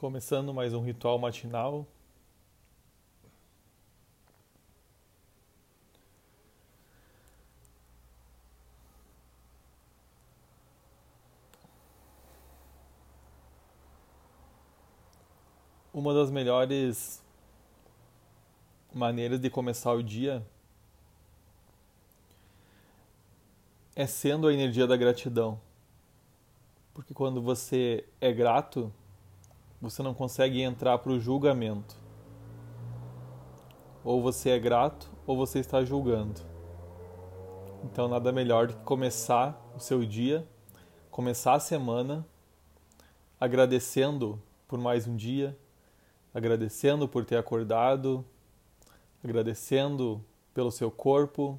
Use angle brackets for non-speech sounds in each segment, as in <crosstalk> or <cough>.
Começando mais um ritual matinal. Uma das melhores maneiras de começar o dia é sendo a energia da gratidão. Porque quando você é grato, você não consegue entrar para o julgamento. Ou você é grato ou você está julgando. Então, nada melhor do que começar o seu dia, começar a semana agradecendo por mais um dia, agradecendo por ter acordado, agradecendo pelo seu corpo,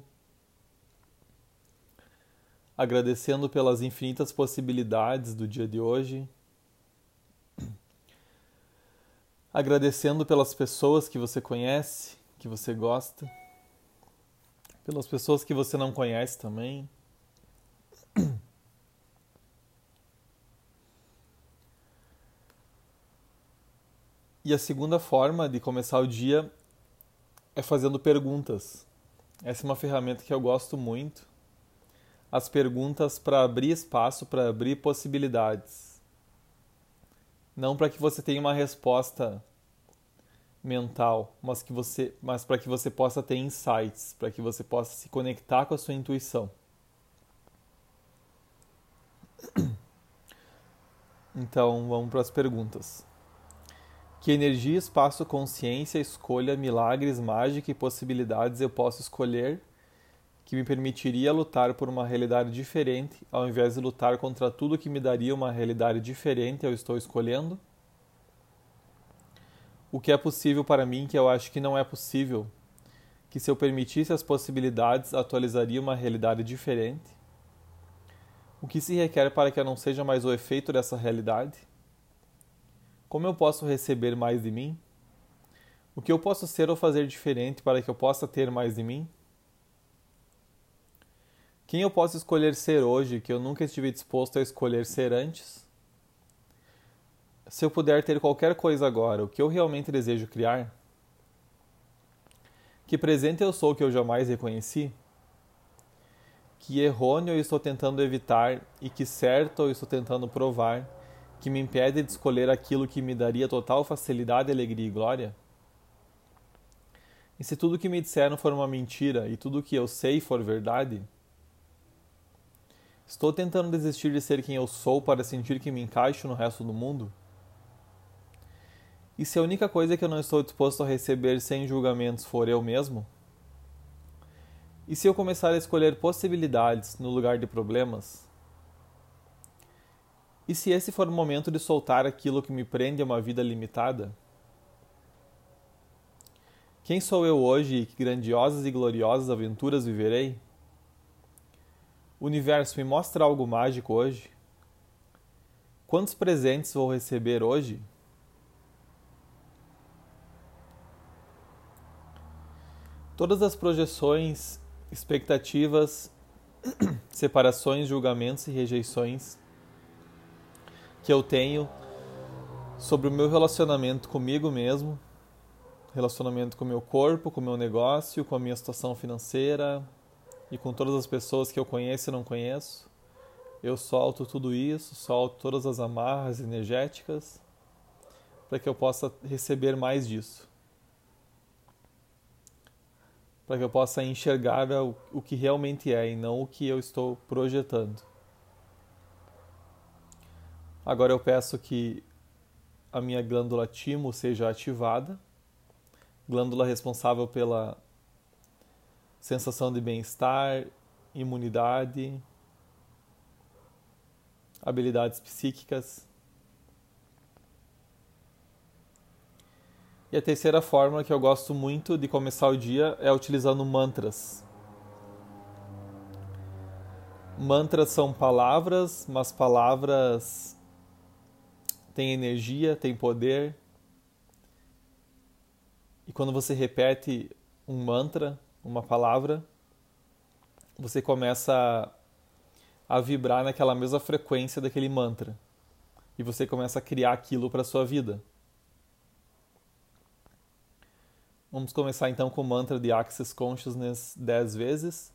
agradecendo pelas infinitas possibilidades do dia de hoje agradecendo pelas pessoas que você conhece, que você gosta, pelas pessoas que você não conhece também. E a segunda forma de começar o dia é fazendo perguntas. Essa é uma ferramenta que eu gosto muito. As perguntas para abrir espaço, para abrir possibilidades não para que você tenha uma resposta mental, mas que você, mas para que você possa ter insights, para que você possa se conectar com a sua intuição. Então, vamos para as perguntas. Que energia, espaço, consciência, escolha, milagres, mágica e possibilidades eu posso escolher que me permitiria lutar por uma realidade diferente, ao invés de lutar contra tudo que me daria uma realidade diferente eu estou escolhendo? O que é possível para mim que eu acho que não é possível? Que se eu permitisse as possibilidades, atualizaria uma realidade diferente? O que se requer para que eu não seja mais o efeito dessa realidade? Como eu posso receber mais de mim? O que eu posso ser ou fazer diferente para que eu possa ter mais de mim? Quem eu posso escolher ser hoje que eu nunca estive disposto a escolher ser antes? Se eu puder ter qualquer coisa agora, o que eu realmente desejo criar? Que presente eu sou que eu jamais reconheci? Que errôneo eu estou tentando evitar e que certo eu estou tentando provar que me impede de escolher aquilo que me daria total facilidade, alegria e glória? E se tudo que me disseram for uma mentira e tudo que eu sei for verdade? Estou tentando desistir de ser quem eu sou para sentir que me encaixo no resto do mundo? E se a única coisa que eu não estou disposto a receber sem julgamentos for eu mesmo? E se eu começar a escolher possibilidades no lugar de problemas? E se esse for o momento de soltar aquilo que me prende a uma vida limitada? Quem sou eu hoje e que grandiosas e gloriosas aventuras viverei? Universo me mostra algo mágico hoje? Quantos presentes vou receber hoje? Todas as projeções, expectativas, <clears throat> separações, julgamentos e rejeições que eu tenho sobre o meu relacionamento comigo mesmo, relacionamento com o meu corpo, com o meu negócio, com a minha situação financeira, e com todas as pessoas que eu conheço e não conheço. Eu solto tudo isso, solto todas as amarras energéticas para que eu possa receber mais disso. Para que eu possa enxergar o que realmente é e não o que eu estou projetando. Agora eu peço que a minha glândula timo seja ativada, glândula responsável pela sensação de bem-estar, imunidade, habilidades psíquicas. E a terceira forma que eu gosto muito de começar o dia é utilizando mantras. Mantras são palavras, mas palavras têm energia, têm poder. E quando você repete um mantra, uma palavra, você começa a vibrar naquela mesma frequência daquele mantra. E você começa a criar aquilo para a sua vida. Vamos começar então com o mantra de Access Consciousness 10 vezes.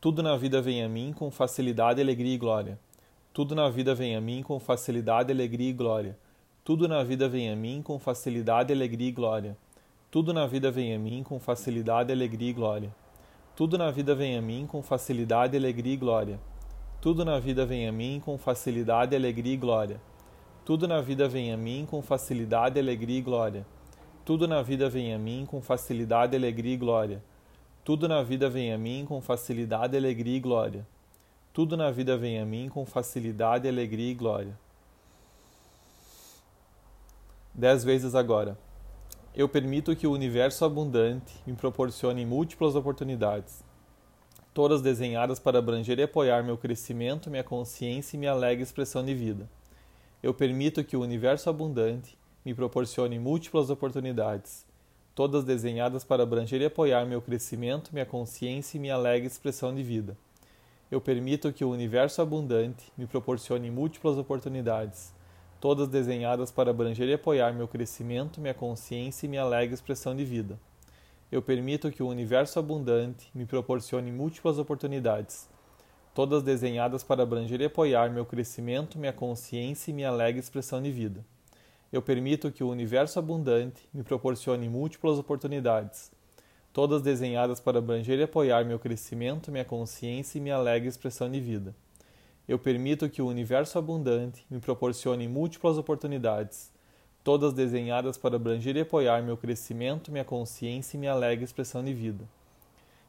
Tudo na vida vem a mim com facilidade, alegria e glória. Tudo na vida vem a mim com facilidade, alegria e glória. Tudo na vida vem a mim com facilidade, alegria e glória. Tudo na vida vem a mim com facilidade, alegria e glória. Tudo na vida vem a mim com facilidade, alegria e glória. Tudo na vida vem a mim com facilidade, alegria e glória. Tudo na vida vem a mim com facilidade, alegria e glória. Tudo na vida vem a mim com facilidade, alegria e glória. Tudo na vida vem a mim com facilidade, alegria e glória. Tudo na vida vem a mim com facilidade, alegria e glória. Dez vezes agora. Eu permito que o universo abundante me proporcione múltiplas oportunidades, todas desenhadas para abranger e apoiar meu crescimento, minha consciência e minha alegre expressão de vida. Eu permito que o universo abundante me proporcione múltiplas oportunidades, todas desenhadas para abranger e apoiar meu crescimento, minha consciência e minha alegre expressão de vida. Eu permito que o universo abundante me proporcione múltiplas oportunidades, todas desenhadas para abranger e apoiar meu crescimento, minha consciência e minha alegre expressão de vida. Eu permito que o universo abundante me proporcione múltiplas oportunidades, todas desenhadas para abranger e apoiar meu crescimento, minha consciência e minha alegre expressão de vida. Eu permito que o universo abundante me proporcione múltiplas oportunidades, todas desenhadas para abranger e apoiar meu crescimento, minha consciência e minha alegre expressão de vida. Eu permito que o universo abundante me proporcione múltiplas oportunidades, todas desenhadas para abranger e apoiar meu crescimento, minha consciência e minha alegre expressão de vida.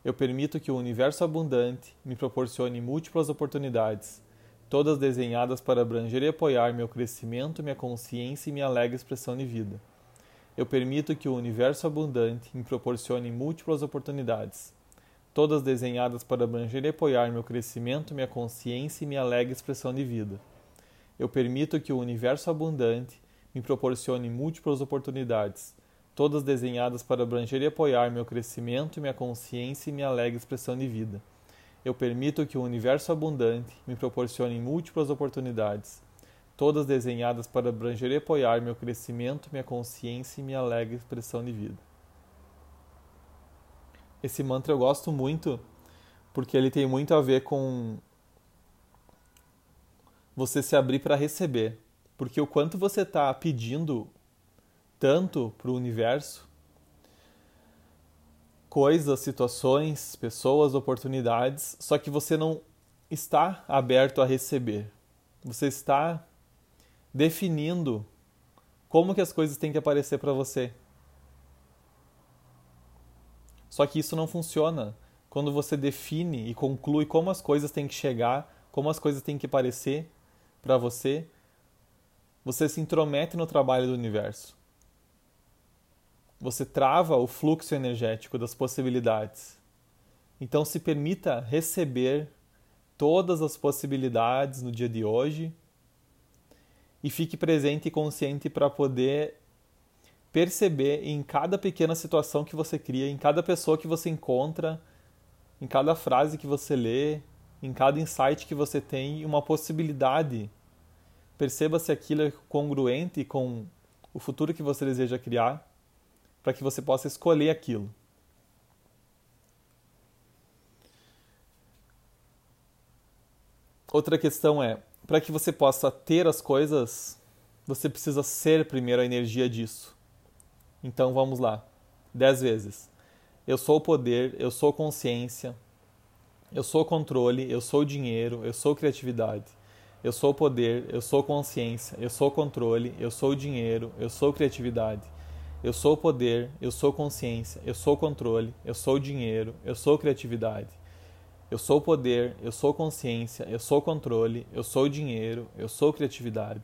Eu permito que o universo abundante me proporcione múltiplas oportunidades, todas desenhadas para abranger e apoiar meu crescimento, minha consciência e minha alegre expressão de vida. Eu permito que o universo abundante me proporcione múltiplas oportunidades, todas desenhadas para abranger e apoiar meu crescimento, minha consciência e minha alegre expressão de vida. Eu permito que o universo abundante me proporcione múltiplas oportunidades, todas desenhadas para abranger e apoiar meu crescimento, minha consciência e minha alegre expressão de vida. Eu permito que o universo abundante me proporcione múltiplas oportunidades, todas desenhadas para abranger e apoiar meu crescimento, minha consciência e minha alegre expressão de vida. Esse mantra eu gosto muito porque ele tem muito a ver com você se abrir para receber. Porque o quanto você está pedindo tanto para o universo, coisas, situações, pessoas, oportunidades, só que você não está aberto a receber. Você está definindo como que as coisas têm que aparecer para você. Só que isso não funciona quando você define e conclui como as coisas têm que chegar, como as coisas têm que aparecer para você. Você se intromete no trabalho do universo você trava o fluxo energético das possibilidades. Então, se permita receber todas as possibilidades no dia de hoje e fique presente e consciente para poder perceber em cada pequena situação que você cria, em cada pessoa que você encontra, em cada frase que você lê, em cada insight que você tem, uma possibilidade. Perceba se aquilo é congruente com o futuro que você deseja criar para que você possa escolher aquilo. Outra questão é: para que você possa ter as coisas, você precisa ser primeiro a energia disso. Então vamos lá. Dez vezes. Eu sou o poder, eu sou consciência, eu sou controle, eu sou dinheiro, eu sou criatividade. Eu sou poder, eu sou consciência, eu sou controle, eu sou dinheiro, eu sou criatividade. Eu sou poder, eu sou consciência, eu sou controle, eu sou dinheiro, eu sou criatividade. Eu sou poder, eu sou consciência, eu sou controle, eu sou dinheiro, eu sou criatividade.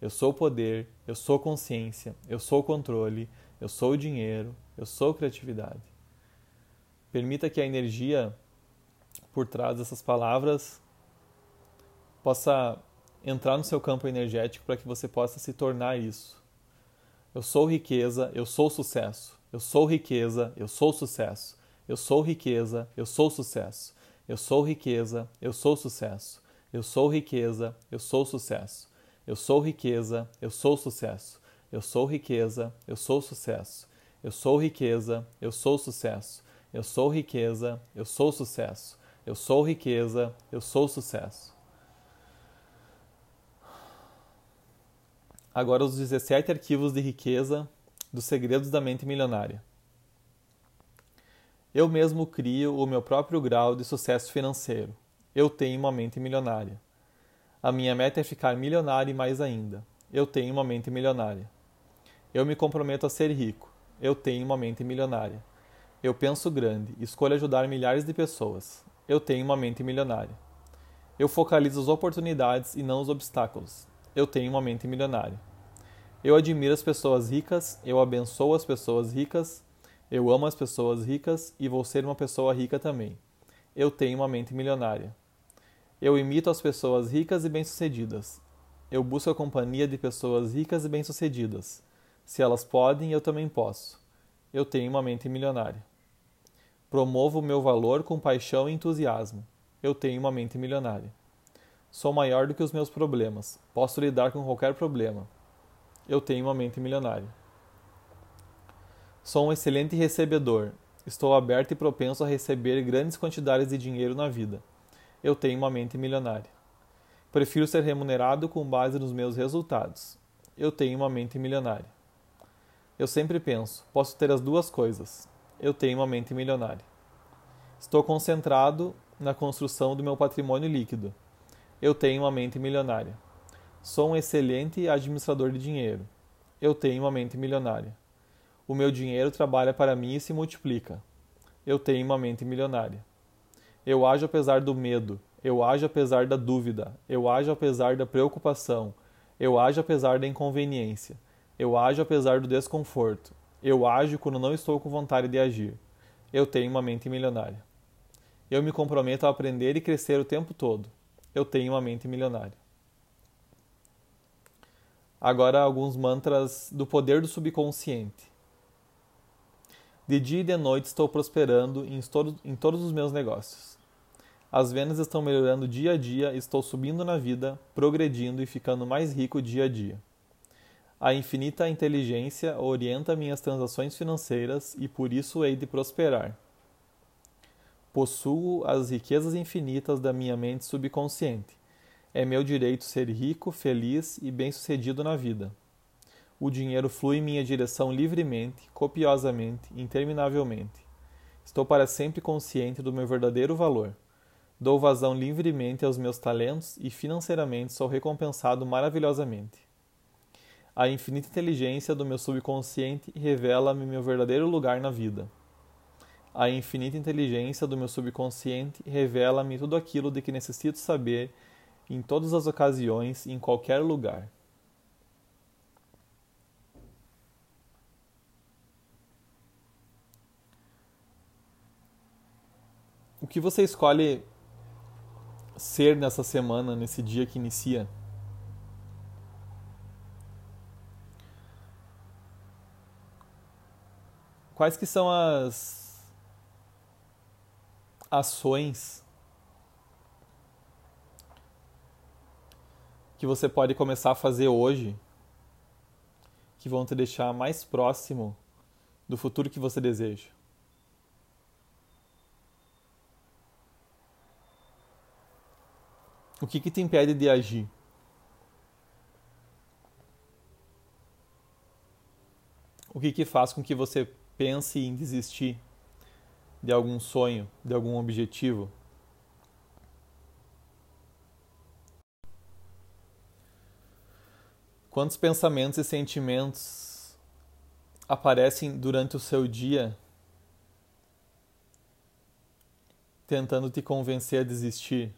Eu sou poder, eu sou consciência, eu sou controle, eu sou dinheiro, Eu sou criatividade. Permita que a energia por trás dessas palavras possa entrar no seu campo energético para que você possa se tornar isso. Eu sou riqueza, eu sou sucesso. Eu sou riqueza, eu sou sucesso. Eu sou riqueza, eu sou sucesso. Eu sou riqueza, eu sou sucesso. Eu sou riqueza, eu sou sucesso. Eu sou riqueza, eu sou sucesso. Eu sou riqueza, eu sou sucesso. Eu sou riqueza, eu sou sucesso. Eu sou riqueza, eu sou sucesso. Eu sou riqueza, eu sou sucesso. Agora os 17 arquivos de riqueza dos segredos da mente milionária. Eu mesmo crio o meu próprio grau de sucesso financeiro. Eu tenho uma mente milionária. A minha meta é ficar milionário e mais ainda. Eu tenho uma mente milionária. Eu me comprometo a ser rico. Eu tenho uma mente milionária. Eu penso grande, escolho ajudar milhares de pessoas. Eu tenho uma mente milionária. Eu focalizo as oportunidades e não os obstáculos eu tenho uma mente milionária. Eu admiro as pessoas ricas, eu abençoo as pessoas ricas, eu amo as pessoas ricas e vou ser uma pessoa rica também. Eu tenho uma mente milionária. Eu imito as pessoas ricas e bem-sucedidas. Eu busco a companhia de pessoas ricas e bem-sucedidas. Se elas podem, eu também posso. Eu tenho uma mente milionária. Promovo o meu valor com paixão e entusiasmo. Eu tenho uma mente milionária. Sou maior do que os meus problemas. Posso lidar com qualquer problema. Eu tenho uma mente milionária. Sou um excelente recebedor. Estou aberto e propenso a receber grandes quantidades de dinheiro na vida. Eu tenho uma mente milionária. Prefiro ser remunerado com base nos meus resultados. Eu tenho uma mente milionária. Eu sempre penso, posso ter as duas coisas. Eu tenho uma mente milionária. Estou concentrado na construção do meu patrimônio líquido. Eu tenho uma mente milionária. Sou um excelente administrador de dinheiro. Eu tenho uma mente milionária. O meu dinheiro trabalha para mim e se multiplica. Eu tenho uma mente milionária. Eu ajo apesar do medo. Eu ajo apesar da dúvida. Eu ajo apesar da preocupação. Eu ajo apesar da inconveniência. Eu ajo apesar do desconforto. Eu ajo quando não estou com vontade de agir. Eu tenho uma mente milionária. Eu me comprometo a aprender e crescer o tempo todo eu tenho uma mente milionária. Agora, alguns mantras do poder do subconsciente. De dia e de noite estou prosperando em, em todos os meus negócios. As vendas estão melhorando dia a dia, estou subindo na vida, progredindo e ficando mais rico dia a dia. A infinita inteligência orienta minhas transações financeiras e por isso hei de prosperar. Possuo as riquezas infinitas da minha mente subconsciente. É meu direito ser rico, feliz e bem-sucedido na vida. O dinheiro flui em minha direção livremente, copiosamente, interminavelmente. Estou para sempre consciente do meu verdadeiro valor. Dou vazão livremente aos meus talentos e financeiramente sou recompensado maravilhosamente. A infinita inteligência do meu subconsciente revela-me meu verdadeiro lugar na vida. A infinita inteligência do meu subconsciente revela-me tudo aquilo de que necessito saber em todas as ocasiões e em qualquer lugar. Que você escolhe ser nessa semana, nesse dia que inicia? Quais que são as ações que você pode começar a fazer hoje que vão te deixar mais próximo do futuro que você deseja. O que, que te impede de agir? O que, que faz com que você pense em desistir? de algum sonho, de algum objetivo. Quantos pensamentos e sentimentos aparecem durante o seu dia tentando te convencer a desistir?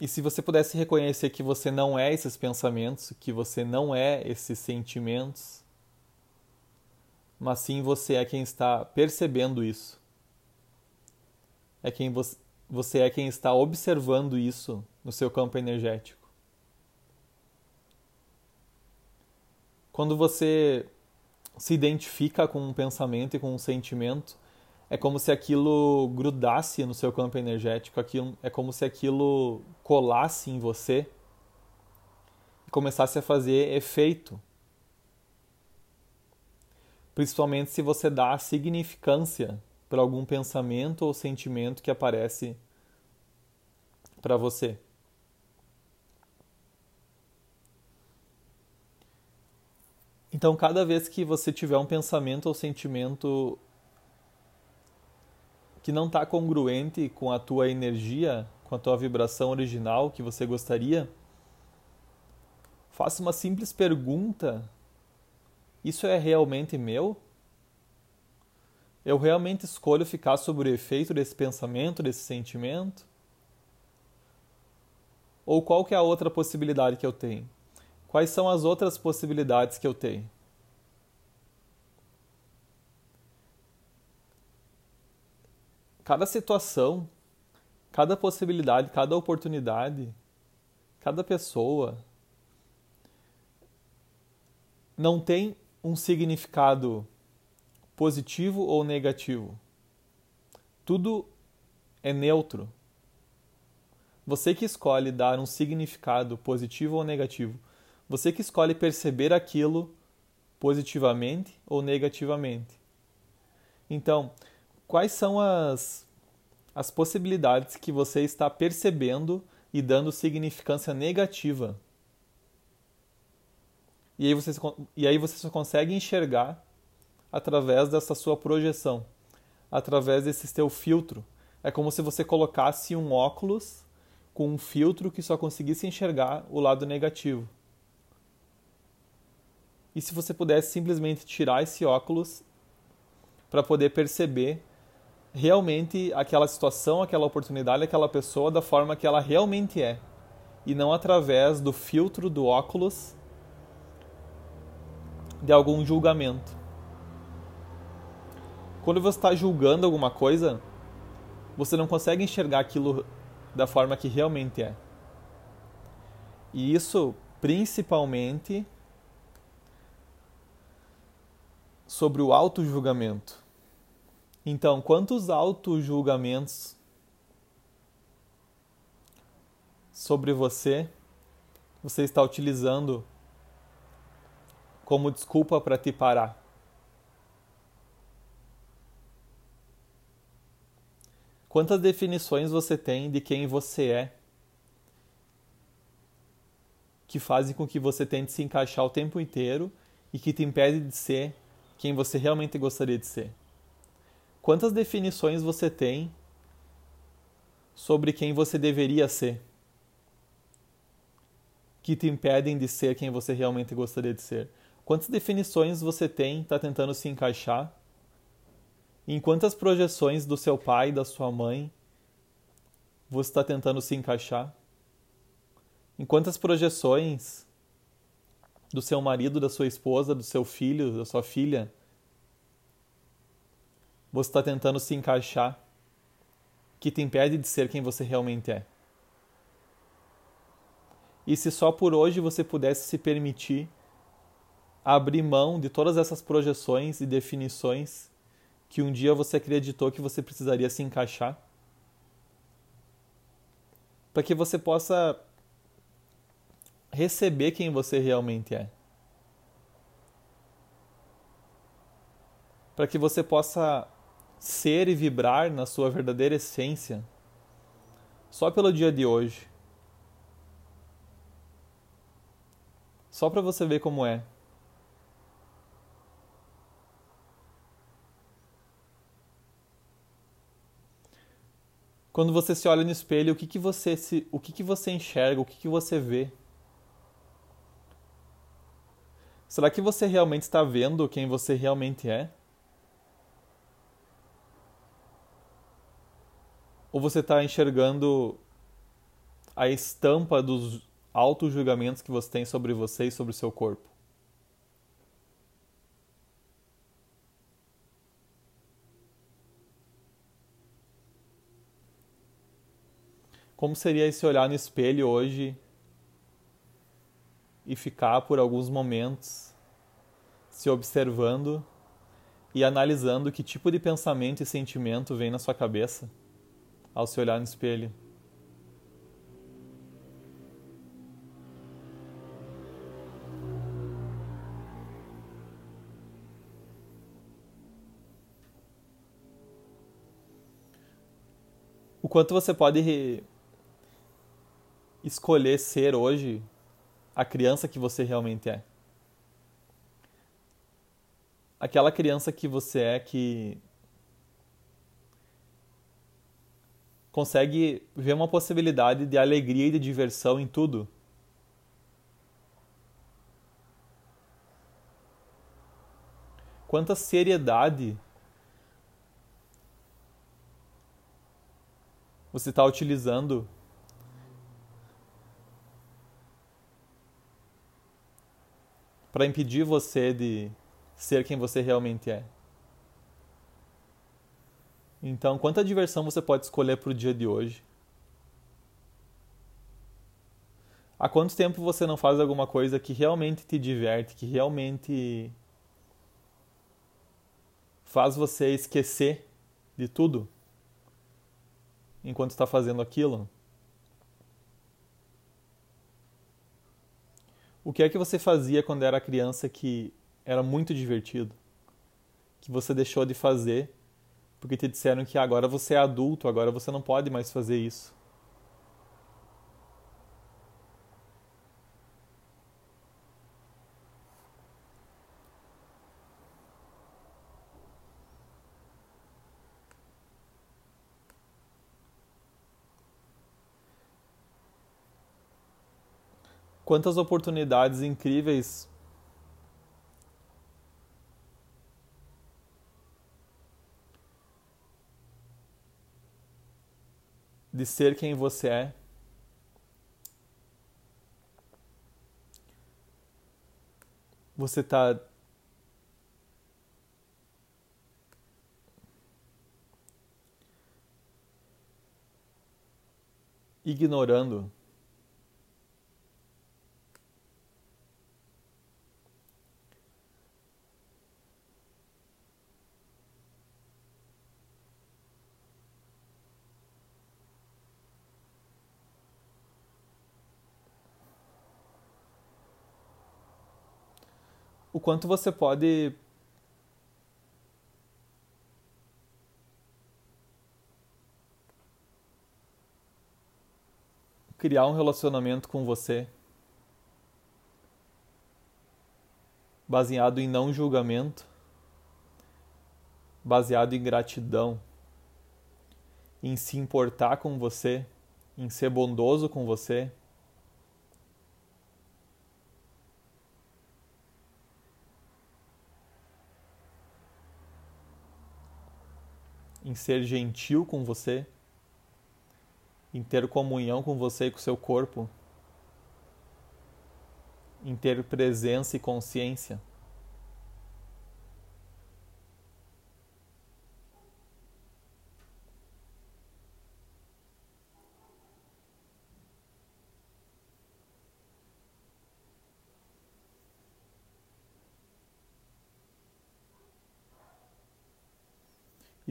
E se você pudesse reconhecer que você não é esses pensamentos, que você não é esses sentimentos, mas sim você é quem está percebendo isso. É quem você, você é quem está observando isso no seu campo energético. Quando você se identifica com um pensamento e com um sentimento, é como se aquilo grudasse no seu campo energético, aquilo, é como se aquilo colasse em você e começasse a fazer efeito. Principalmente se você dá significância para algum pensamento ou sentimento que aparece para você. Então, cada vez que você tiver um pensamento ou sentimento que não está congruente com a tua energia, com a tua vibração original que você gostaria, faça uma simples pergunta: Isso é realmente meu? Eu realmente escolho ficar sob o efeito desse pensamento, desse sentimento? Ou qual que é a outra possibilidade que eu tenho? Quais são as outras possibilidades que eu tenho? Cada situação, cada possibilidade, cada oportunidade, cada pessoa não tem um significado positivo ou negativo. Tudo é neutro. Você que escolhe dar um significado positivo ou negativo. Você que escolhe perceber aquilo positivamente ou negativamente. Então, quais são as, as possibilidades que você está percebendo e dando significância negativa. E aí você, e aí você só consegue enxergar através dessa sua projeção, através desse seu filtro. É como se você colocasse um óculos com um filtro que só conseguisse enxergar o lado negativo. E se você pudesse simplesmente tirar esse óculos para poder perceber realmente aquela situação, aquela oportunidade, aquela pessoa da forma que ela realmente é e não através do filtro do óculos de algum julgamento. Quando você está julgando alguma coisa, você não consegue enxergar aquilo da forma que realmente é. E isso principalmente sobre o auto-julgamento. Então, quantos auto-julgamentos sobre você você está utilizando como desculpa para te parar? Quantas definições você tem de quem você é que fazem com que você tente se encaixar o tempo inteiro e que te impede de ser quem você realmente gostaria de ser? Quantas definições você tem sobre quem você deveria ser? Que te impedem de ser quem você realmente gostaria de ser? Quantas definições você tem, está tentando se encaixar? Em quantas projeções do seu pai, da sua mãe, você está tentando se encaixar? Em quantas projeções do seu marido, da sua esposa, do seu filho, da sua filha, você está tentando se encaixar que te impede de ser quem você realmente é. E se só por hoje você pudesse se permitir abrir mão de todas essas projeções e definições que um dia você acreditou que você precisaria se encaixar, para que você possa receber quem você realmente é. Para que você possa ser e vibrar na sua verdadeira essência só pelo dia de hoje. Só para você ver como é. Quando você se olha no espelho, o que, que você se, o que, que você enxerga, o que, que você vê? Será que você realmente está vendo quem você realmente é? Ou você está enxergando a estampa dos auto-julgamentos que você tem sobre você e sobre o seu corpo. Como seria esse olhar no espelho hoje e ficar por alguns momentos se observando e analisando que tipo de pensamento e sentimento vem na sua cabeça ao se olhar no espelho? O quanto você pode escolher ser hoje a criança que você realmente é. Aquela criança que você é que consegue ver uma possibilidade de alegria e de diversão em tudo. Quanta seriedade você está utilizando para impedir você de ser quem você realmente é. Então, quanta diversão você pode escolher para o dia de hoje? Há quanto tempo você não faz alguma coisa que realmente te diverte, que realmente faz você esquecer de tudo enquanto está fazendo aquilo? O que é que você fazia quando era criança que era muito divertido? Que você deixou de fazer porque te disseram que agora você é adulto, agora você não pode mais fazer isso. quantas oportunidades incríveis de ser quem você é. Você está ignorando o quanto você pode criar um relacionamento com você baseado em não julgamento, baseado em gratidão, em se importar com você, em ser bondoso com você. Em ser gentil com você, em ter comunhão com você e com seu corpo, em ter presença e consciência.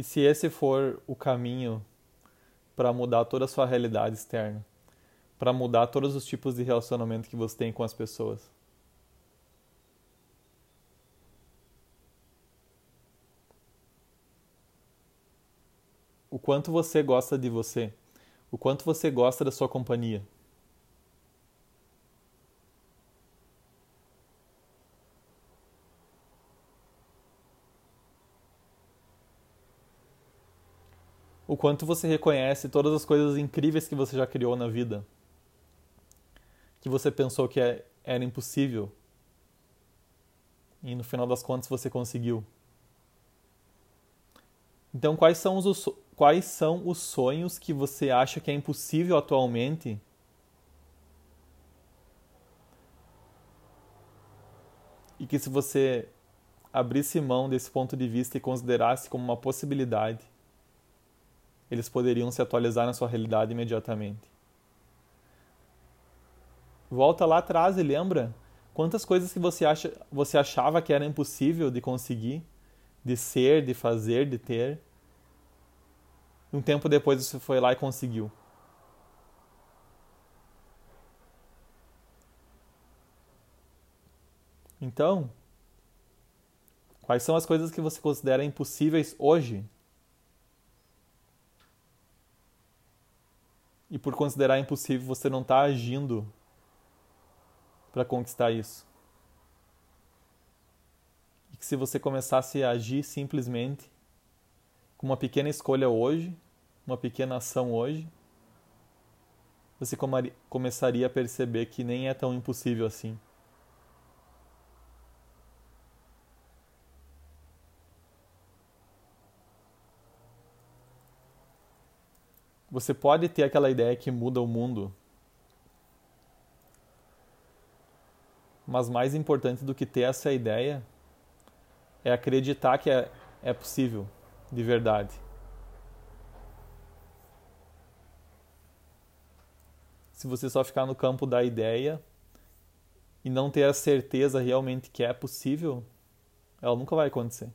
Se esse for o caminho para mudar toda a sua realidade externa, para mudar todos os tipos de relacionamento que você tem com as pessoas, o quanto você gosta de você, o quanto você gosta da sua companhia. o quanto você reconhece todas as coisas incríveis que você já criou na vida, que você pensou que é, era impossível, e no final das contas você conseguiu. Então, quais são os, quais são os sonhos que você acha que é impossível atualmente? E que se você abrisse mão desse ponto de vista e considerasse como uma possibilidade, eles poderiam se atualizar na sua realidade imediatamente. Volta lá atrás e lembra quantas coisas que você, acha, você achava que era impossível de conseguir, de ser, de fazer, de ter. Um tempo depois você foi lá e conseguiu. Então, quais são as coisas que você considera impossíveis hoje? E por considerar impossível, você não está agindo para conquistar isso. E que se você começasse a agir simplesmente com uma pequena escolha hoje, uma pequena ação hoje, você começaria a perceber que nem é tão impossível assim. Você pode ter aquela ideia que muda o mundo mas mais importante do que ter essa ideia é acreditar que é, é possível, de verdade. Se você só ficar no campo da ideia e não ter a certeza realmente que é possível, ela nunca vai acontecer.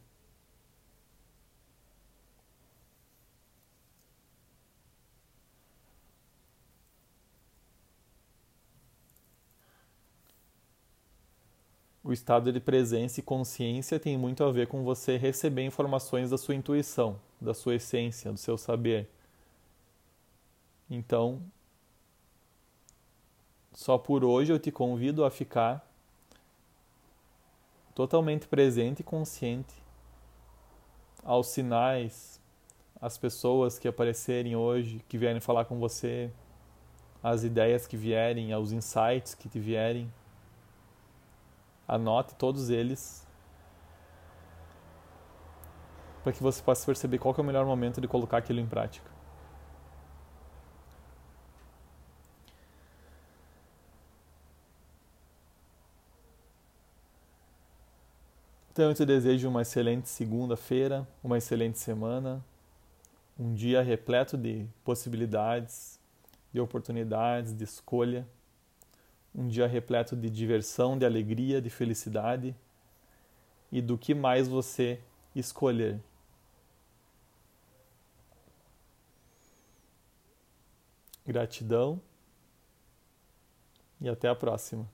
O estado de presença e consciência tem muito a ver com você receber informações da sua intuição, da sua essência, do seu saber. Então, só por hoje eu te convido a ficar totalmente presente e consciente aos sinais, às pessoas que aparecerem hoje, que vierem falar com você, às ideias que vierem, aos insights que te vierem. Anote todos eles para que você possa perceber qual é o melhor momento de colocar aquilo em prática. Então eu te desejo uma excelente segunda-feira, uma excelente semana, um dia repleto de possibilidades, de oportunidades, de escolha um dia repleto de diversão, de alegria, de felicidade e do que mais você escolher. Gratidão e até a próxima.